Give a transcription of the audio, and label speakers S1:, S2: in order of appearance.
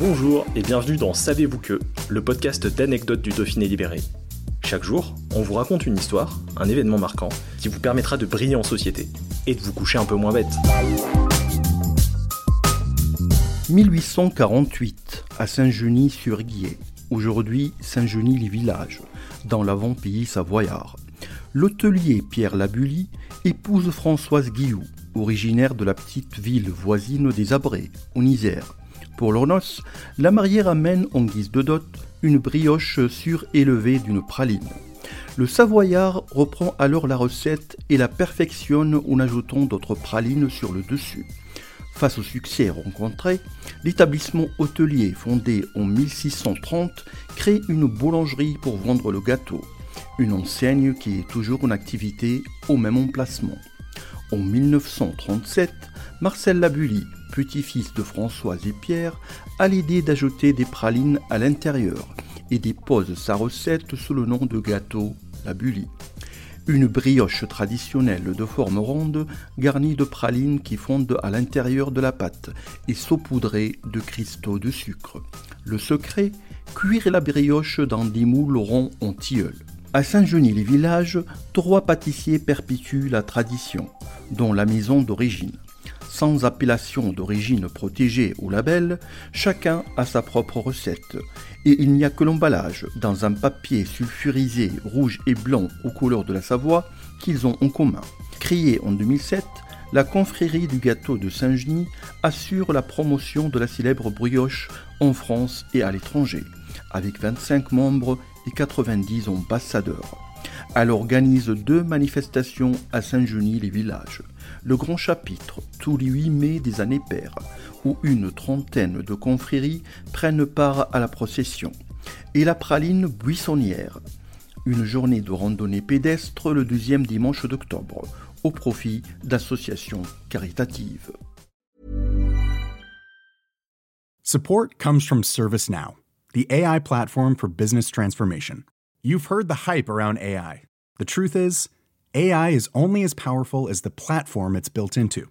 S1: Bonjour et bienvenue dans Savez-vous que, le podcast d'anecdotes du Dauphiné libéré. Chaque jour, on vous raconte une histoire, un événement marquant, qui vous permettra de briller en société et de vous coucher un peu moins bête.
S2: 1848, à Saint-Genis-sur-Guiers, aujourd'hui Saint-Genis-les-Villages, dans l'avant-pays savoyard. L'hôtelier Pierre Labully épouse Françoise Guillou, originaire de la petite ville voisine des Abrés, en Isère. Pour leur noces, la mariée ramène en guise de dot une brioche surélevée d'une praline. Le Savoyard reprend alors la recette et la perfectionne en ajoutant d'autres pralines sur le dessus. Face au succès rencontré, l'établissement hôtelier fondé en 1630 crée une boulangerie pour vendre le gâteau, une enseigne qui est toujours en activité au même emplacement. En 1937, Marcel Labully, petit-fils de Françoise et Pierre, a l'idée d'ajouter des pralines à l'intérieur et dépose sa recette sous le nom de gâteau Labully. Une brioche traditionnelle de forme ronde garnie de pralines qui fondent à l'intérieur de la pâte et saupoudrée de cristaux de sucre. Le secret Cuire la brioche dans des moules ronds en tilleul. À Saint-Genis-les-Villages, trois pâtissiers perpétuent la tradition, dont la maison d'origine. Sans appellation d'origine protégée ou label, chacun a sa propre recette, et il n'y a que l'emballage, dans un papier sulfurisé rouge et blanc aux couleurs de la Savoie, qu'ils ont en commun. Créée en 2007, la confrérie du gâteau de Saint-Genis assure la promotion de la célèbre brioche en France et à l'étranger, avec 25 membres et 90 ambassadeurs. Elle organise deux manifestations à Saint-Genis-les-Villages. Le grand chapitre, tous les 8 mai des années paires, où une trentaine de confréries prennent part à la procession. Et la praline buissonnière, une journée de randonnée pédestre le deuxième dimanche d'octobre, au profit d'associations caritatives.
S3: Support comes from ServiceNow, the AI platform for business transformation. You've heard the hype around AI. The truth is, AI is only as powerful as the platform it's built into.